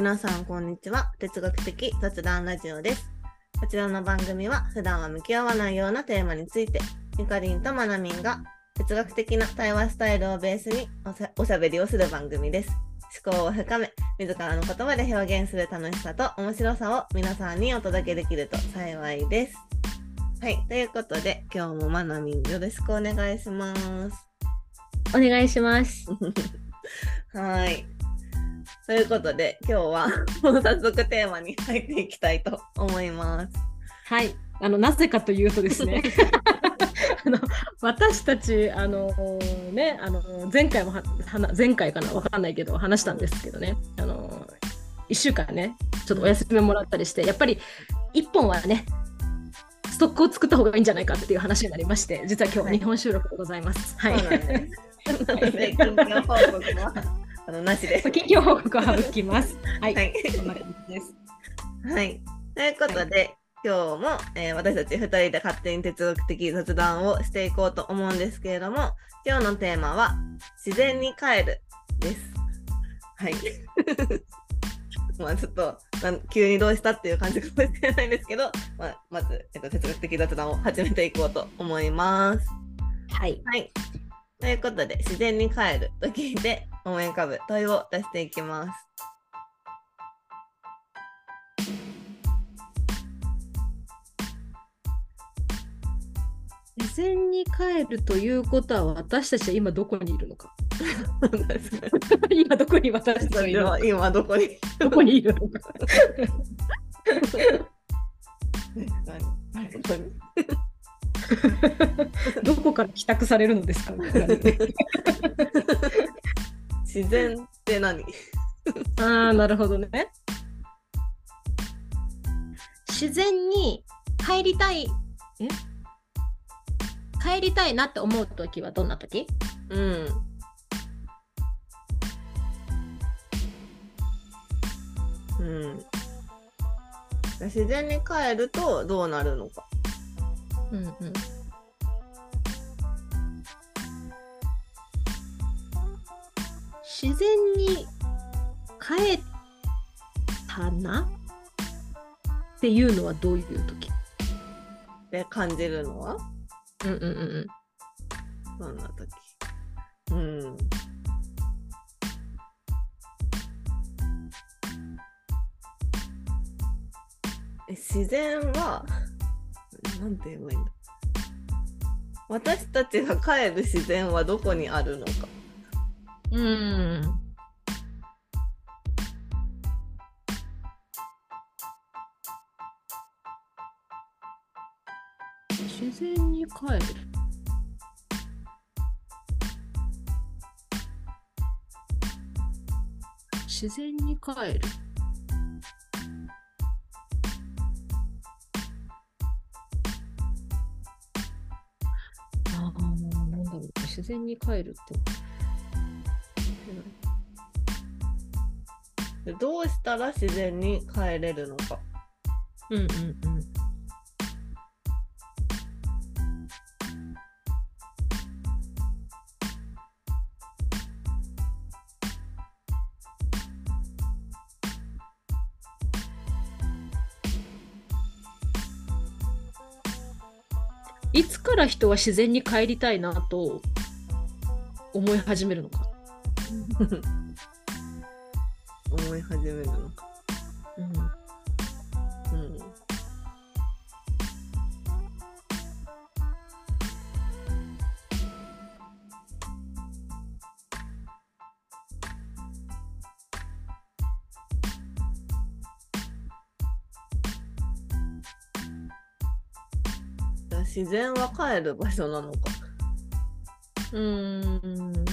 皆さんこんにちは。哲学的雑談ラジオです。こちらの番組は普段は向き合わないようなテーマについてゆかりんとまなみんが哲学的な対話スタイルをベースにおしゃべりをする番組です。思考を深め自らの言葉で表現する楽しさと面白さを皆さんにお届けできると幸いです。はいということで今日もまなみんよろしくお願いします。お願いします。はい。ということで、今日は もう早速テーマに入っていきたいと思います。はい。あのなぜかというとですね。あの私たちあのねあの前回もははな前回かなわかんないけど話したんですけどねあの1週間ねちょっとお休みもらったりしてやっぱり1本はねストックを作った方がいいんじゃないかっていう話になりまして実は今日は日本収録でございます。はい。そうなんです。なので、近況報告はあのなしです。近況報告は省きます。はい。はい。こんな感じです。はい。ということで、今日も、えー私たち2人で勝手に哲学的雑談をしていこうと思うんですけれども、今日のテーマは、自然に帰るです。はい。まあちょっと急にどうしたっていう感じかもしれないんですけど、まあ、まず、えっと、哲学的雑談を始めていこうと思います。はい。はい。ということで、自然に帰ると聞いて思い浮かぶ問いを出していきます。自然に帰るということは私たちは今どこにいるのか？今どこに私たちは今どこに？どこにいるのか？どこから帰宅されるのですか？自然って何？ああなるほどね自然に帰りたいえ？帰りたいなって思う時はどんな時？うん。うん。自然に帰るとどうなるのか。うんうん。自然に帰ったな？っていうのはどういう時？で感じるのは？うんうんうん。どんな時？うん。え自然は、なんて言えばいいんだ？私たちが帰る自然はどこにあるのか。うん。自然に帰る。自然に帰る。自然に帰るってどうしたら自然に帰れるのか。うんうんうんいつから人は自然に帰りたいなと思い始めるのか。思い始めるのか。うん。うん。あ自然は帰る場所なのか。うん。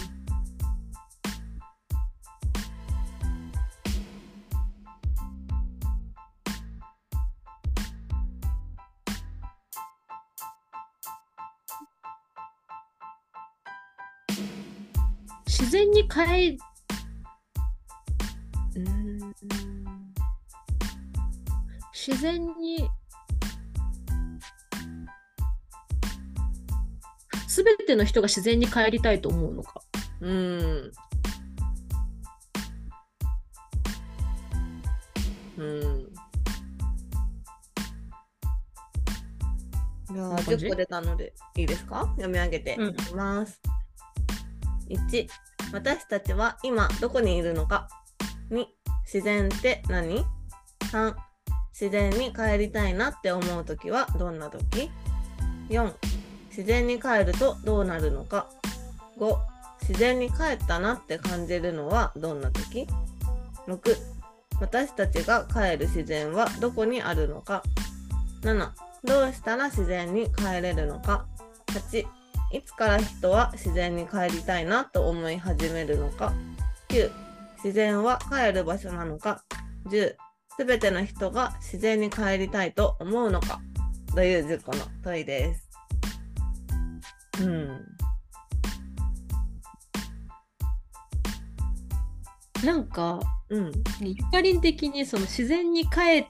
自然に帰うん。自然にすべての人が自然に帰りたいと思うのか。うん。うん。じゃあ、こんな感じ？10個出たのでいいですか？読み上げてうんいきます。1、私たちは今どこにいるのか。2、自然って何 ?3、自然に帰りたいなって思うときはどんなとき ?4、自然に帰るとどうなるのか。5、自然に帰ったなって感じるのはどんなとき ?6、私たちが帰る自然はどこにあるのか7どうしたら自然に帰れるのか8いつから人は自然に帰りたいなと思い始めるのか9自然は帰る場所なのか10すべての人が自然に帰りたいと思うのかという10個の問いです。うん。なんかうん。ゆかりん的にその自然に帰っ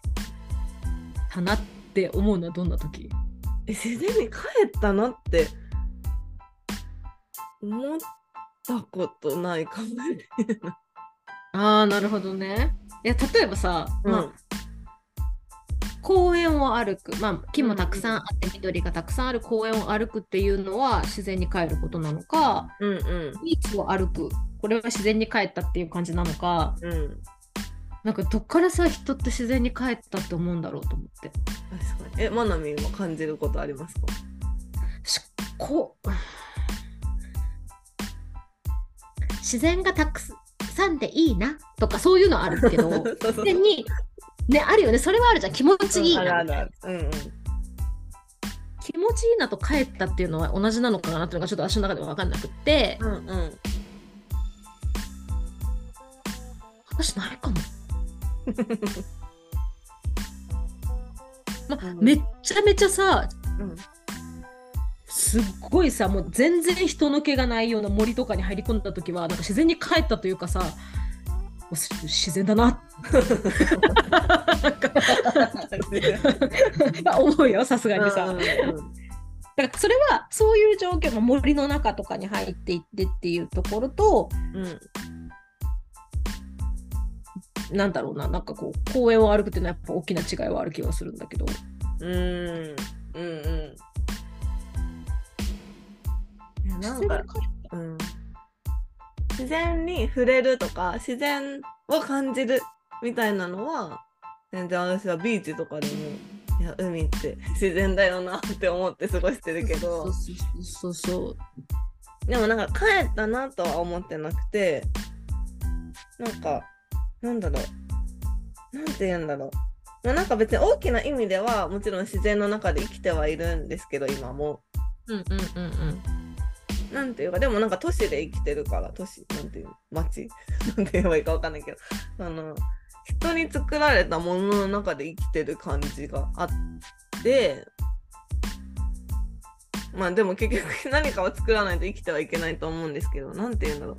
たなって思うのはどんな時？え自然に帰ったなって思ったことないかもね。ああなるほどね。いや例えばさ、まあうん公園を歩く、まあ、木もたくさんあって緑がたくさんある公園を歩くっていうのは自然に帰ることなのかうんうん。ビーチを歩く。これは自然に帰ったっていう感じなのかうん。なんかどっからさ人って自然に帰ったって思うんだろうと思って。確かに。え、まなみんは感じることありますか？しこ。う自然がたくさんでいいなとかそういうのあるけど そうそう。自然にねあるよねそれはあるじゃん気持ちいいな。気持ちいいなと帰ったっていうのは同じなのかなっていうのがちょっと私の中では分かんなくってうんうん。私ないかも。まうんめっちゃめちゃさうんすっごいさもう全然人の気がないような森とかに入り込んだ時はなんか自然に帰ったというかさ自然だな。思うよさすがにさ。だからそれはそういう状況、まあ森の中とかに入っていってっていうところとうんなんだろうななんかこう公園を歩くっていうのはやっぱ大きな違いはある気がするんだけど。うん。うんうん。なんか、うん、自然に触れるとか自然を感じるみたいなのは全然私はビーチとかでもいや海って自然だよなって思って過ごしてるけど。そうそうでもなんか帰ったなとは思ってなくてなんかなんだろう。なんて言うんだろう。まあなんか別に大きな意味ではもちろん自然の中で生きてはいるんですけど今も。うんうんうんうんなんていうかでもなんか都市で生きてるから都市なんていう街？なんて言えばいいかわかんないけどあの人に作られたものの中で生きてる感じがあってまあでも結局 何かを作らないと生きてはいけないと思うんですけどなんて言うんだろう。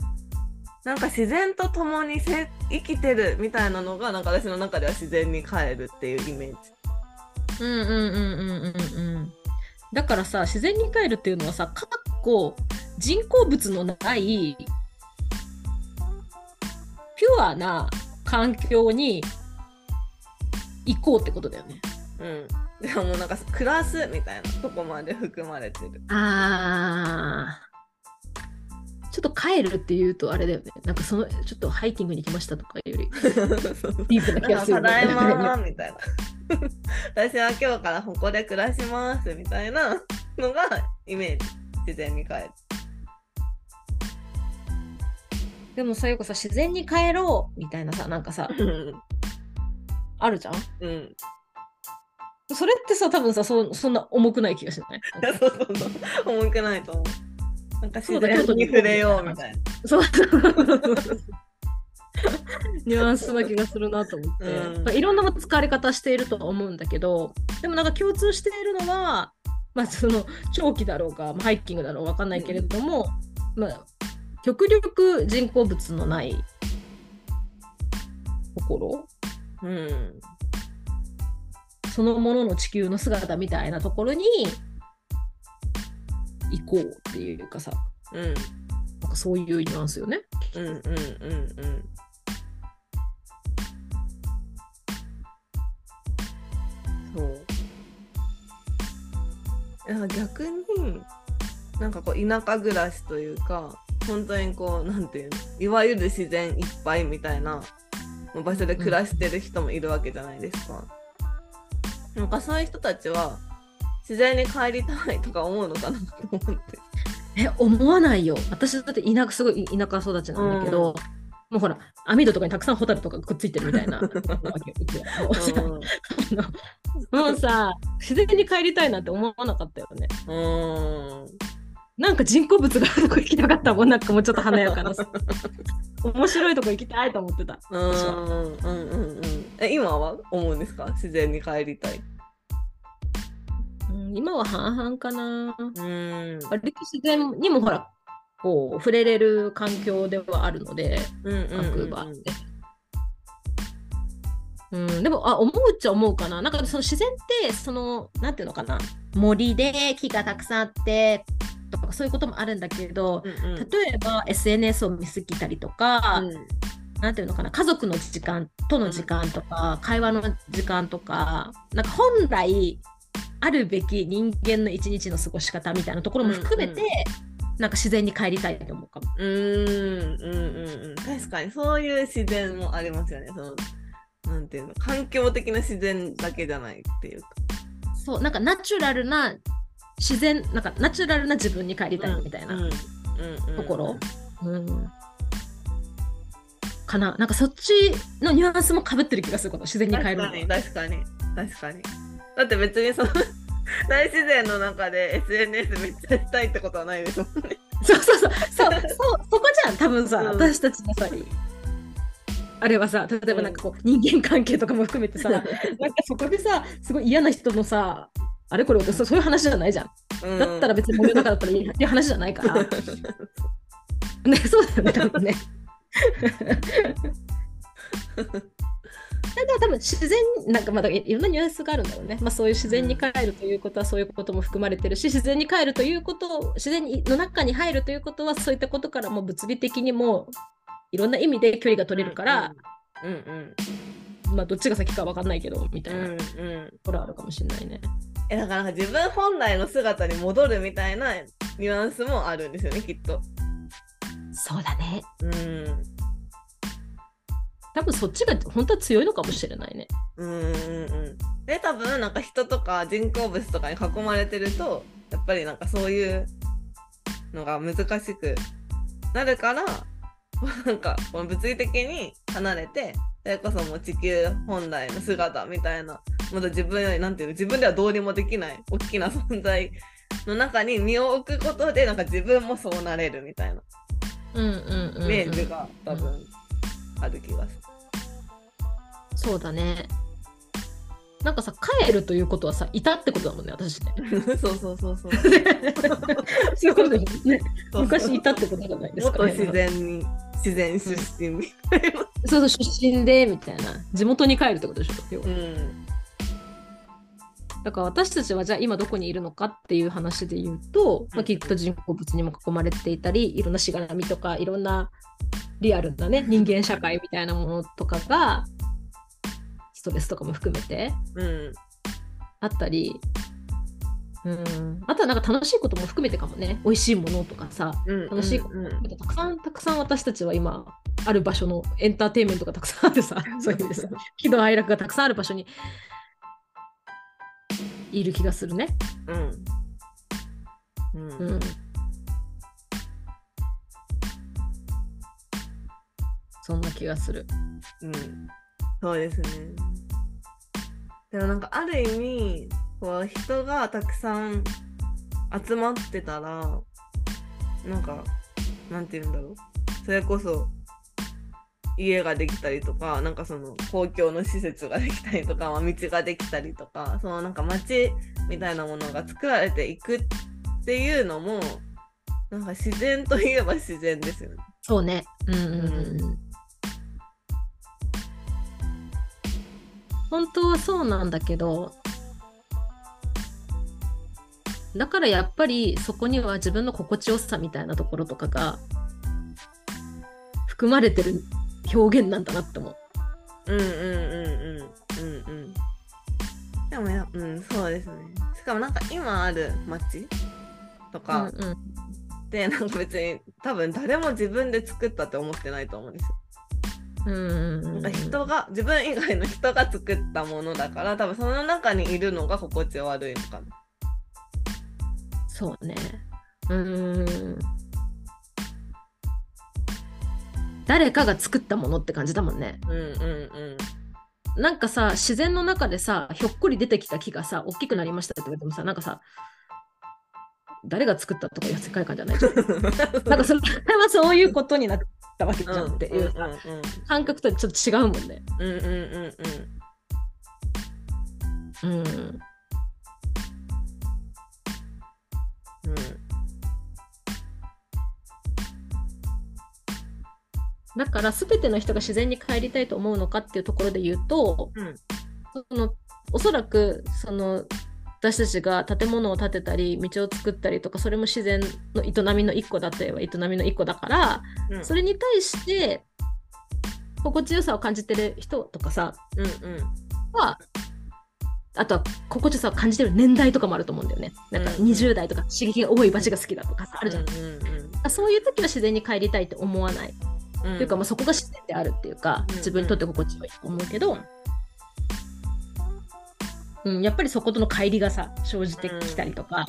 なんか自然と共にせ生きてるみたいなのがなんか私の中では自然に帰るっていうイメージ。うんうんうんうんうんうん。だからさ自然に帰るっていうのはさかっこ人工物のないピュアな環境に行こうってことだよね。うん。でももうなんか暮らすみたいなとこまで含まれてる。あーちょっと帰るっていうとあれだよね。なんかそのちょっとハイキングに来ましたとかより ディープな気がするただいまみたいな。私は今日からここで暮らしますみたいなのがイメージ。自然に帰る。でもさよくさ自然に帰ろうみたいなさなんかさうん。あるじゃん？うん。それってさ多分さそそんな重くない気がしない？そうそうそう。重くないと思う。なんか自そうだ然に触れようみたいな。そうニュアンスな気がするなと思って、うん。まあいろんな使われ方しているとは思うんだけどでもなんか共通しているのは、まあ、その長期だろうが、まあハイキングだろうわかんないけれども、まあ、極力人工物のないところ？うん。そのものの地球の姿みたいなところに行こうっていうかさうん。なんかそういうニュアンスよね。うんうんうんうん。そう逆になんかこう田舎暮らしというか本当にこうなんていうのいわゆる自然いっぱいみたいな場所で暮らしてる人もいるわけじゃないですか。なんかそういう人たちは自然に帰りたいとか思うのかなと思って。え思わないよ。私だって田舎すごい田舎育ちなんだけど、もうほら網戸とかにたくさんホタルとかくっついてるみたいな もうさ自然に帰りたいなんて思わなかったよね。うん。なんか人工物があるとこ行きたかったもんなんかもうちょっと華やかな。さ面白いとこ行きたいと思ってた。うん。うんうんうん。え今は思うんですか？自然に帰りたい。うん今は半々かな。うん。割と自然にもほらこう触れれる環境ではあるのでうんうんバンクーバーって。うん、でもあ思うっちゃ思うかな。なんかその自然ってそのなんていうのかな。森で木がたくさんあってとかそういうこともあるんだけど、うんうん。例えば SNS を見すぎたりとか、うん。なんていうのかな。家族の時間との時間とか、会話の時間とかなんか本来あるべき人間の一日の過ごし方みたいなところも含めて、うんうなんか自然に帰りたいと思うかも。うーんうんうんうん確かにそういう自然もありますよね。そのなんていうの環境的な自然だけじゃないっていうか。そうなんかナチュラルな自然なんかナチュラルな自分に帰りたいみたいなところ、うんかななんかそっちのニュアンスもかぶってる気がすること自然に帰るのは確かに確かに確かに。だって別にその 大自然の中で SNS めっちゃしたいってことはないですもんね。そうそうそう。そう そうそこじゃん多分さ、うん。私たちのさあれはさ例えばなんかこう、人間関係とかも含めてさなんかそこでさすごい嫌な人のさあれこれそそういう話じゃないじゃん、うん。だったら別に森の中だったらいいっていう話じゃないか。ら ねそうだよね多分ねだから多分自然なんかまだいろんなニュアンスがあるんだろうね、まあ、そういう自然に帰るということはそういうことも含まれてるし自然に帰るということを自然にの中に入るということはそういったことからも物理的にもいろんな意味で距離が取れるから、うんうんまあどっちが先か分かんないけどみたうんいなところあるかもしれないね。えだから自分本来の姿に戻るみたいなニュアンスもあるんですよねきっと。そうだね。うん多分そっちが本当は強いのかもしれないね。うんうんうんで多分なんか人とか人工物とかに囲まれてるとやっぱりなんかそういうのが難しくなるからなんかこの物理的に離れてそれこそもう地球本来の姿みたいなまだ自分よりなんていうの自分ではどうにもできない大きな存在の中に身を置くことでなんか自分もそうなれるみたいなうんうんうん、うん。イメージが多分ある気がすそうだね。なんかさ帰るということはさいたってことだもんね私ね。る。そうそうそうそう。そういうことですね。昔いたってことじゃないですか、もっと自然に自然出身みたいな。そうそう出身でみたいな地元に帰るってことでしょうんだから私たちはじゃあ今どこにいるのかっていう話で言うと、まあ、きっと人工物にも囲まれていたりいろんなしがらみとかいろんなリアルなね人間社会みたいなものとかがストレスとかも含めてうん。あったり、うん、あとはなんか楽しいことも含めてかもね。美味しいものとかさうん楽しいうんうんたくさんたくさん私たちは今ある場所のエンターテインメントがたくさんあるさ そういう意味です。喜怒哀楽がたくさんある場所にいる気がするね。うんうんうん、そんな気がする。うんそうですね。でもなんかある意味こう人がたくさん集まってたらなんかなんて言うんだろうそれこそ家ができたりとかなんかその公共の施設ができたりとか、まあ、道ができたりとかそのなんか街みたいなものが作られていくっていうのもなんか自然といえば自然ですよね。そうね。うんうんうんうん。本当はそうなんだけど、だからやっぱりそこには自分の心地よさみたいなところとかが含まれてる表現なんだなって思う。うんうんうんうんうんうん。ででもや、うん、そうですね。しかもなんか今ある街とうんかうんって、なんか別に多分誰も自分で作ったって思ってないと思うんですよ。うんうんうんなんか人が、自分以外の人が作ったものだから、多分その中にいるのが心地悪いのかな。そうね。うーん。誰かが作ったものって感じだもんね。うんうんうん。なんかさ、自然の中でさ、ひょっこり出てきた木がさ、大きくなりましたって言われてもさ、なんかさ、誰が作ったとかいう世界観じゃないじゃん。なんかそれはそういうことになったわけじゃんっていうさ、感覚とちょっと違うもんね。うんうんうんうんうん。うんだから全ての人が自然に帰りたいと思うのかっていうところで言うと、うんそのおそらくその私たちが建物を建てたり道を作ったりとかそれも自然の営みの一個だといえば営みの一個だから、うんそれに対して心地よさを感じてる人とかさうんうんはあとは心地よさを感じてる年代とかもあると思うんだよね。なんかうん20代とか刺激が多い場所が好きだとかさあるじゃん。うんそういう時は自然に帰りたいって思わない。うんっていうか、まあ、そこが自然であるっていうか、うん自分にとって心地よいと思うけど、うん、やっぱりそことの乖離がさ生じてきたりとか、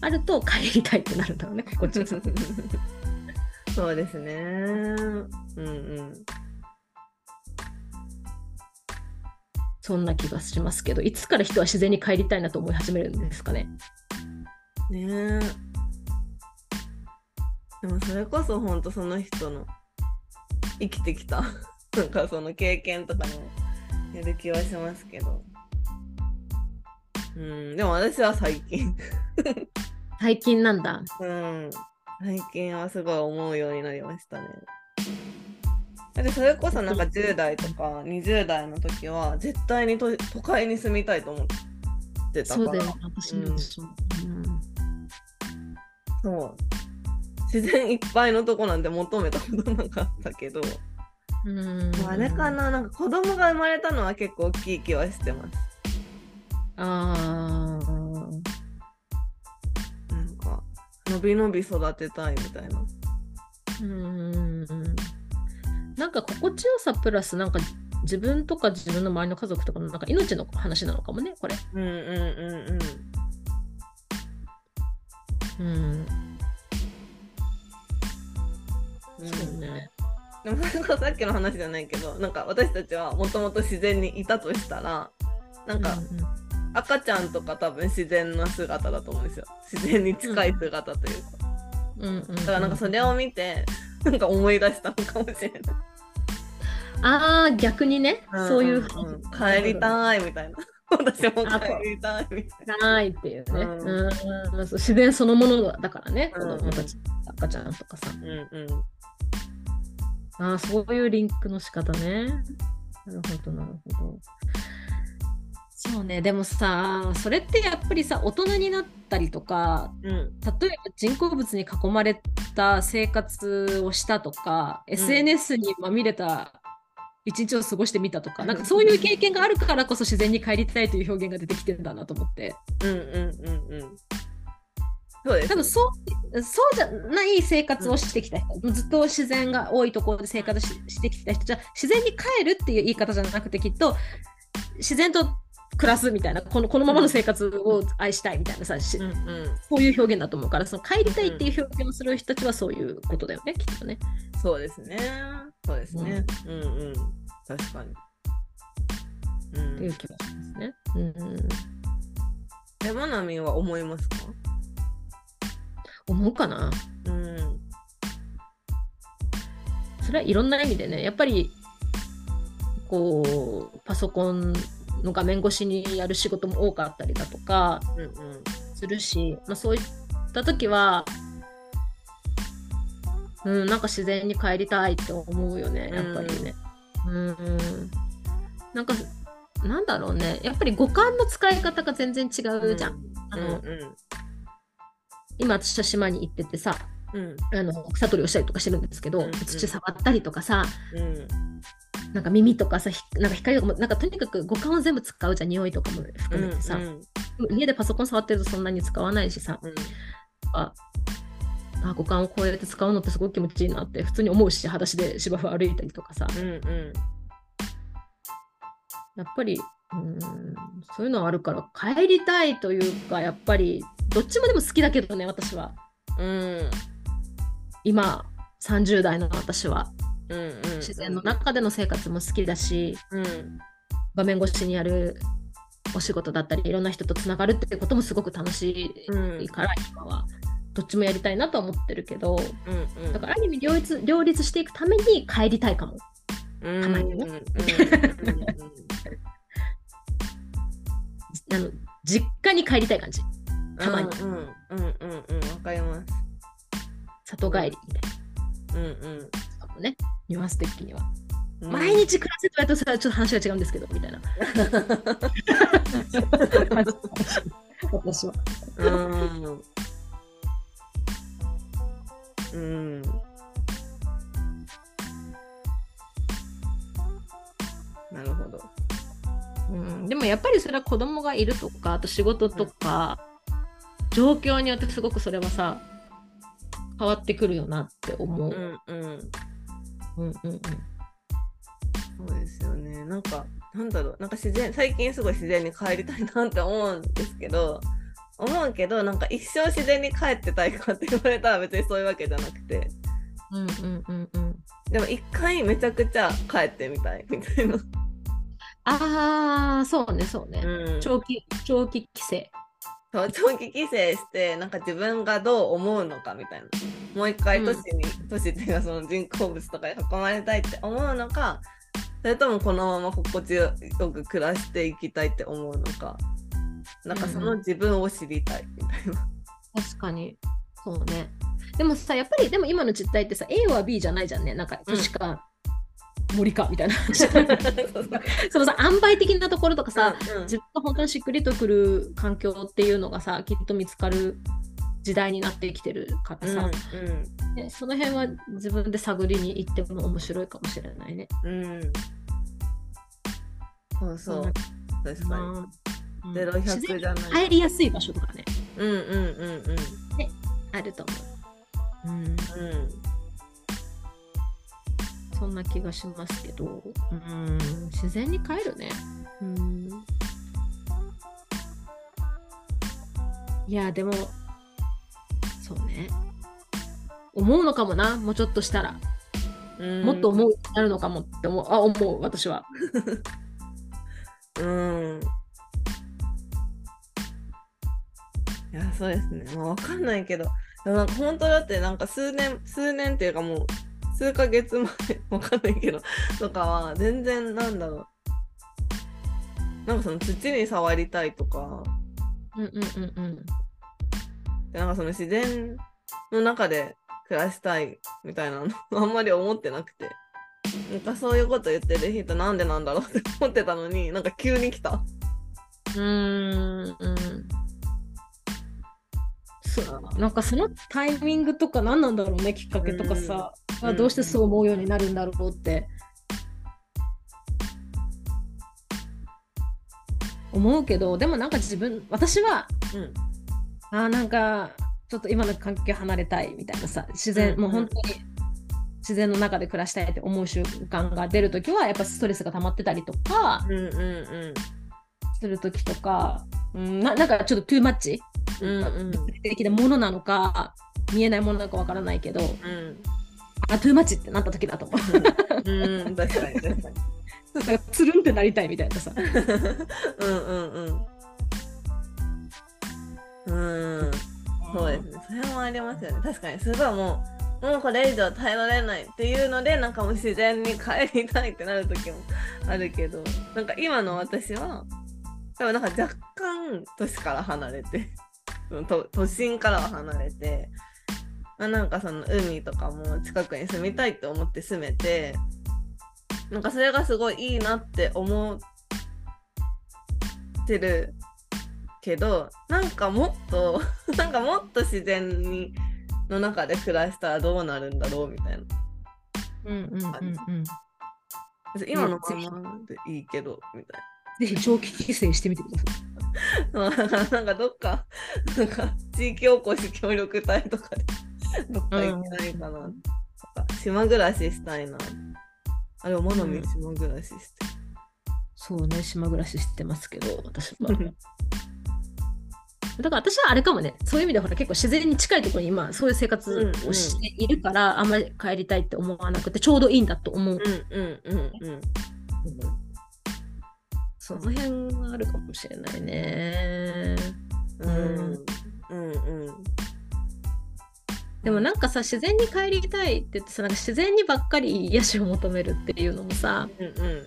あると帰りたいってなるんだろうね心地よさ。そうですね。うんうん。そんな気がしますけどいつから人は自然に帰りたいなと思い始めるんですかね？ねえ。でもそれこそ本当その人の生きてきた なんかその経験とかにもよる気はしますけど。うん、でも私は最近、最近なんだ。うん、最近はすごい思うようになりましたね。だってそれこそなんか10代とか20代の時は絶対に都都会に住みたいと思ってたから。そうだよね私も私もそう。自然いっぱいのとこなんて求めたことなかったけど、うんうんあれかな、なんか子供が生まれたのは結構大きい気はしてます。あーなんか、のびのび育てたいみたいな。うんなんか心地よさプラスなんか自分とか自分の周りの家族とかのなんか命の話なのかもねこれ。うんうんうんうん、うん。そうね。でもそれさっきの話じゃないけど、なんか私たちはもともと自然にいたとしたら、なんかうんうん赤ちゃんとか多分自然な姿だと思うんですよ。自然に近い姿というか。うんうんうんだからなんかそれを見て、なんか思い出したのかもしれない。ああ逆にね、そういう、んん帰りたいみたいな。私も帰りたいみたいないっていうね、うん自然そのものだからね、うん子供たち赤ちゃんとかさな。うんうん。ああそういうリンクの仕方ね。なるほどなるほど。そうねでもさそれってやっぱりさ大人になったりとかうん。例えば人工物に囲まれた生活をしたとか、SNS にまみれた一日を過ごしてみたとか、なんかそういう経験があるからこそ自然に帰りたいという表現が出てきてるんだなと思って。うんうんうんうん。そうです。多分そうそうじゃない生活をしてきた人、ずっと自然が多いところで生活ししてきた人じゃ自然に帰るっていう言い方じゃなくてきっと自然と暮らすみたいなこのこのままの生活を愛したいみたいなさ、しうんうん。そういう表現だと思うからその帰りたいっていう表現をする人たちはそういうことだよねきっとね。そうですね。そうですね。うんうん。確かに。うんっていう。気がしますね。うん、え、まなみんは思いますか？思うかな？うん。それはいろんな意味でねやっぱりこうパソコンの画面越しにやる仕事も多かったりだとかうんうん。するし、まあ、そういった時はうんなんか自然に帰りたいって思うよねやっぱりね。うんなんかなんだろうねやっぱり五感の使い方が全然違うじゃん。あのうん今私は島に行っててさうん。あの草取りをしたりとかしてるんですけど、うんうん土触ったりとかさうん。なんか耳とかさ、ひなんか光とかも、なんかとにかく五感を全部使うじゃん、匂いとかも含めてさ。うんでも家でパソコン触ってるとそんなに使わないしさ、うんああ五感をこうやって使うのってすごく気持ちいいなって普通に思うし、裸足で芝生歩いたりとかさ、うんうんやっぱり、うん、そういうのはあるから、帰りたいというか、やっぱり、どっちもでも好きだけどね、私は。うん。今、30代の私は。うんうん。自然の中での生活も好きだし、うん。画面越しにやるお仕事だったりいろんな人とつながるっていうこともすごく楽しいから、今は。どっちもやりたいなとは思ってるけどうんうん。だからある意味両立両立していくために帰りたいかも。うんたまにねうんうんうん。あの実家に帰りたい感じたまにうんうんうんうんうんわかります里帰りみたいうんうん。なのもねニュアンス的には、うん毎日暮らせとやるとそれはちょっと話が違うんですけどみたいな。私はうん。うん。なるほどうん、でもやっぱりそれは子供がいるとかあと仕事とか、状況によってすごくそれはさ変わってくるよなって思う。うんうん。うんうんうん。そうですよね。なんかなんだろう。なんか自然最近すごい自然に帰りたいなって思うんですけど思うけどなんか一生自然に帰ってたいかって言われたら別にそういうわけじゃなくて。うんうんうんうん。でも一回めちゃくちゃ帰ってみたいみたいな、ああそうねそうね、うん。長期長期帰省 長期帰省してなんか自分がどう思うのかみたいな。もう一回都市に、都市っていうかその人工物とかに囲まれたいって思うのかそれともこのまま心地よく暮らしていきたいって思うのか。なんかその自分を知りたいみたいな。確かに。そうね。でもさやっぱりでも今の実態ってさ A は B じゃないじゃんね。なんか都市か、森かみたいな。話そのさ塩梅的なところとかさ、うん自分が本当にしっくりとくる環境っていうのがさきっと見つかる時代になってきてるからさ、ねその辺は自分で探りに行っても面白いかもしれないね。うん。うんそうそう。うん確かうん。にゼロ百じゃない。帰りやすい場所とかね。うんうんうんうん。あると思う。うん、うんそんな気がしますけど、うん、自然に帰るね。うん、いやでもそうね思うのかもなもうちょっとしたら。うんもっと思うなるのかもって思う。あ、思う、私は。うんいやそうですねまあわかんないけどでもなんか本当だってなんか数年数年っていうかもう数ヶ月前わかんないけどとかは全然なんだろうなんかその土に触りたいとかうんうんうんうん。でなんかその自然の中で暮らしたいみたいなの あんまり思ってなくてなんかそういうこと言ってる人なんでなんだろうって思ってたのになんか急に来た。うーんうん。そうなんかそのタイミングとか何なんだろうねきっかけとかさ、どうしてそう思うようになるんだろうって。思うけどでもなんか自分私はうん。あーなんかちょっと今の環境離れたいみたいなさ自然、うんもう本当に自然の中で暮らしたいって思う瞬間が出るときはやっぱストレスが溜まってたりとかうんうんするときとか、うん、ななんかちょっとトゥーマッチうん。うん的なものなのか見えないものなのかわからないけど。うんあトゥーマッチってなった時だと思ううんうん確かに確かに。なんかつるんってなりたいみたいなさうんうんうん。うん、そうですね。それもありますよね。確かに、すごいもう、もうこれ以上耐えられないっていうので、なんかもう自然に帰りたいってなる時もあるけど、なんか今の私は、多分なんか若干都市から離れて、都都心からは離れて、まあ、なんかその海とかも近くに住みたいって思って住めて、なんかそれがすごいいいなって思ってるけどなんかもっと なんかもっと自然にの中で暮らしたらどうなるんだろうみたいな。うんうんうんうん今のままでいいけど、みたいぜひ長期帰省してみてください。なんかどっか、なんか地域おこし協力隊とかで、どっか行きたいかな。なんか島暮らししたいな。あれ、まなみうん島暮らししてそうね、島暮らししてますけど、私は。る。だから私はあれかもね、そういう意味でほら結構自然に近いところに今そういう生活をしているから、あんまり帰りたいって思わなくてちょうどいいんだと思う。うんうんうんうん。その辺はあるかもしれないね。うんうんうんでもなんかさ自然に帰りたいって言ってさなんか自然にばっかり癒しを求めるっていうのもさうんうん。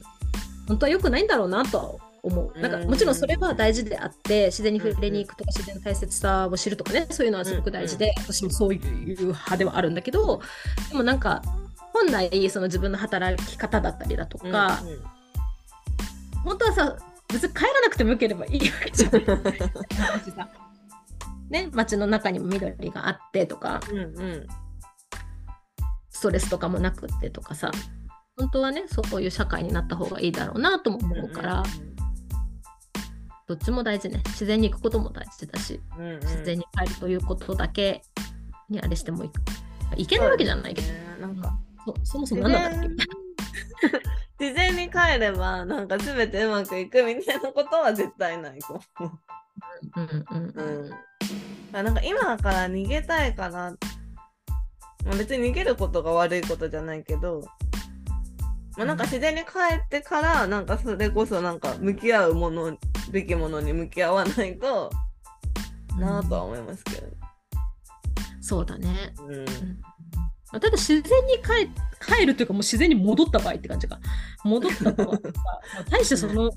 本当は良くないんだろうなとは思う。なんかもちろんそれは大事であって自然に触れに行くとか自然の大切さを知るとかねそういうのはすごく大事で私もそういう派ではあるんだけどでもなんか本来その自分の働き方だったりだとか、本当はさ別に帰らなくてもよければいいわけじゃない ね街の中にも緑があってとか。うんうん。ストレスとかもなくってとかさ。本当はねそういう社会になった方がいいだろうなとも思うから、どっちも大事ね。自然に行くことも大事だし。うんうん。自然に帰るということだけにあれしてもいい。いけないわけじゃないけど、ね。なんか。そそもそも何なんだっけ？みたい自然に帰ればなんか全てうまくいくみたいなことは絶対ないと思う。な。うんうんううんん、あなんか今から逃げたいから、まあ、別に逃げることが悪いことじゃないけど、まあ、なんか自然に帰ってからなんかそれこそなんか向き合うものべきものに向き合わないとなぁとは思いますけど、そうだね。うん。ただ自然に帰帰るというかもう自然に戻った場合って感じか。戻った場合 大してその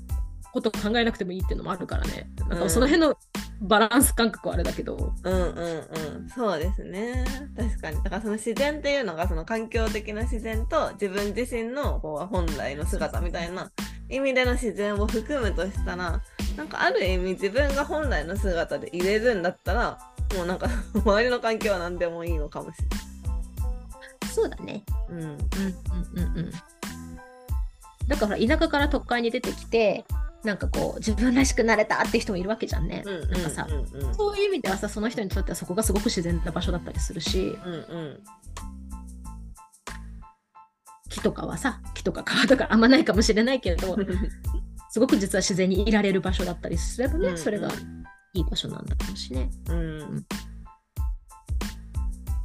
こと考えなくてもいいっていうのもあるからね。なんかその辺のバランス感覚はあれだけど。うんうんうんそうですね確かにだからその自然っていうのがその環境的な自然と自分自身のこう本来の姿みたいな意味での自然を含むとしたらなんかある意味自分が本来の姿で入れるんだったらもうなんか周りの環境は何でもいいのかもしそうだね。れない。うんうんうんうんうん。だから田舎から都会に出てきて、なんかこう自分らしくなれたって人もいるわけじゃんね。うんなんかさ、うんうんそういう意味ではさ、その人にとってはそこがすごく自然な場所だったりするし、うんうん木とかはさ、木とか川とかあんまないかもしれないけれど、すごく実は自然にいられる場所だったりすればね、うんそれがいい場所なんだろうしね。うん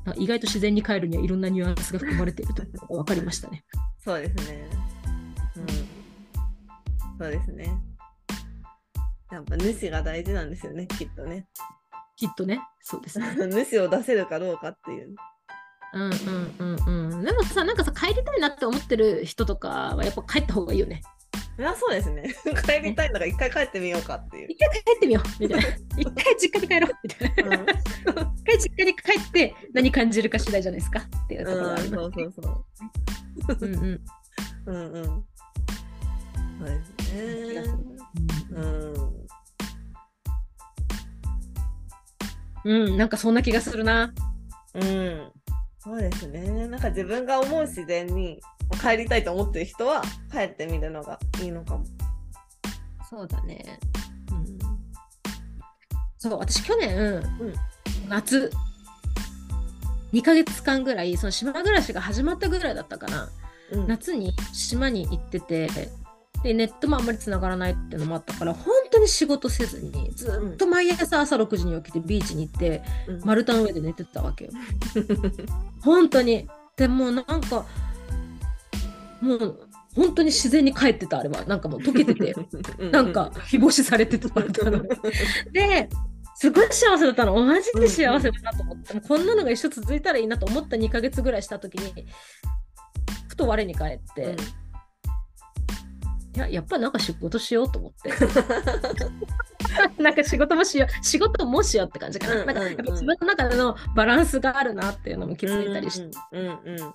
あ意外と自然に帰るにはいろんなニュアンスが含まれているということが分かりましたね。そうですね。うん。そうですね。やっぱ主が大事なんですよね、きっとね。きっとね、そうですね。主を出せるかどうかっていう。うんうんうんうん。でもさ、なんかさ、帰りたいなって思ってる人とかはやっぱ帰った方がいいよね。いや、そうですね。帰りたいんだから一回帰ってみようかっていう。一回帰ってみようみたいな。一回実家に帰ろうみたいな。うん一回実家に帰って何感じるか次第じゃないですかっていうところがあうん、りまそうすそうそう。うんうんうんうん。そうですね。うん。うん、なんかそんな気がするな。うん。そうですね。なんか自分が思う自然に帰りたいと思ってる人は帰ってみるのがいいのかも。そうだね。うん、そう、私去年、夏、2ヶ月間ぐらい、その島暮らしが始まったぐらいだったかな。うん。夏に島に行ってて、で、ネットもあんまり繋がらないっていうのもあったから、本当に仕事せずに、ずっと毎朝朝6時に起きてビーチに行って、うん丸太の上で寝てたわけよ。本当に。でもうなんか、もう本当に自然に帰ってた、あれは。なんかもう溶けてて。なんか日干しされてたで、すごい幸せだったの。マジで幸せだなと思って、もうこんなのが一生続いたらいいなと思った2ヶ月ぐらいした時に、ふと我に返って、いや、やっぱなんか仕事しようと思って。なんか仕事もしよう、仕事もしようって感じかな。うんなんか自分の中でのバランスがあるなっていうのも気づいたりして。うんうんうん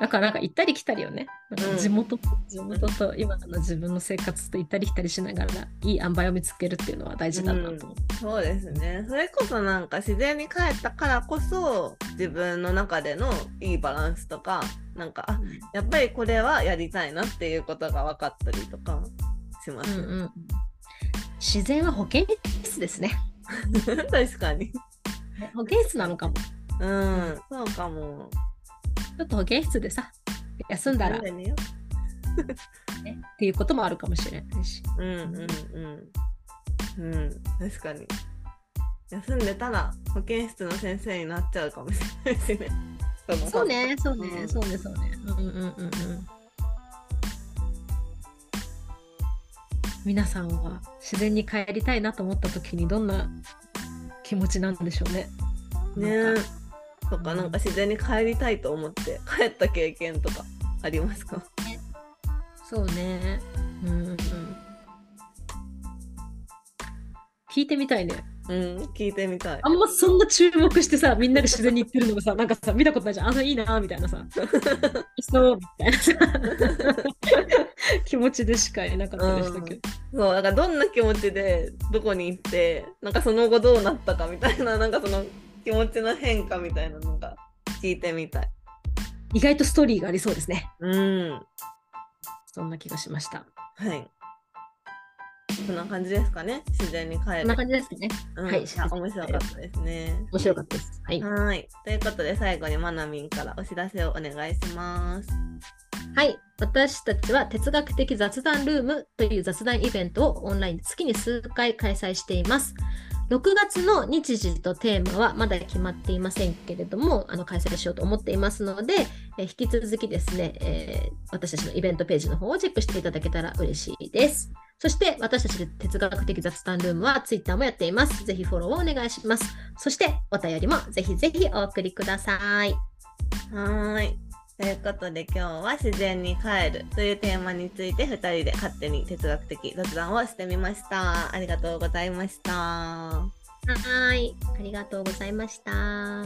だからなんか行ったり来たりよね。なんかうん地元、地元と今の自分の生活と行ったり来たりしながらいい塩梅を見つけるっていうのは大事だなと思う。そうですね。それこそなんか自然に帰ったからこそ自分の中でのいいバランスとか、なんか、あやっぱりこれはやりたいなっていうことが分かったりとかします。うんうん自然は保健室ですね。確かに。保健室なのかも。うん、そうかも。ちょっと保健室でさ、休んだら、ねね、っていうこともあるかもしれないし。うんうんうん。うん、確かに。休んでたら保健室の先生になっちゃうかもしれないしね。のそうね、そうね、うんそうね、そうね。うんうんうんうん。皆さんは自然に帰りたいなと思った時にどんな気持ちなんでしょうね。ねとか、なんか自然に帰りたいと思って帰った経験とかありますか？そうね。うんうん。聞いてみたいね。うん、聞いてみたいあ。んまそんな注目してさ、みんなで自然に行ってるのもさ、なんかさ、見たことないじゃん。あ、それいいな、みたいなさ。いそう、みたいなさ。気持ちでしかいなかったでしたけ？ど。そう、だからどんな気持ちでどこに行って、なんかその後どうなったかみたいな、なんかその気持ちの変化みたいなのが聞いてみたい。意外とストーリーがありそうですね。うん。そんな気がしました。はい。こんな感じですかね。自然に帰る。こんな感じですね。うん、はい面白かったですね。面白かったです。はい。はい。ということで、最後にまなみんからお知らせをお願いします。はい。私たちは哲学的雑談ルームという雑談イベントをオンラインで月に数回開催しています。6月の日時とテーマはまだ決まっていませんけれども、あの開催しようと思っていますので、え引き続きですね、えー私たちのイベントページの方をチェックしていただけたら嬉しいです。そして私たちで哲学的雑談ルームは Twitter もやっています。ぜひフォローをお願いします。そしてお便りもぜひぜひお送りください。はーい。ということで今日は自然に帰るというテーマについて2人で勝手に哲学的雑談をしてみました。ありがとうございました。はい。ありがとうございました。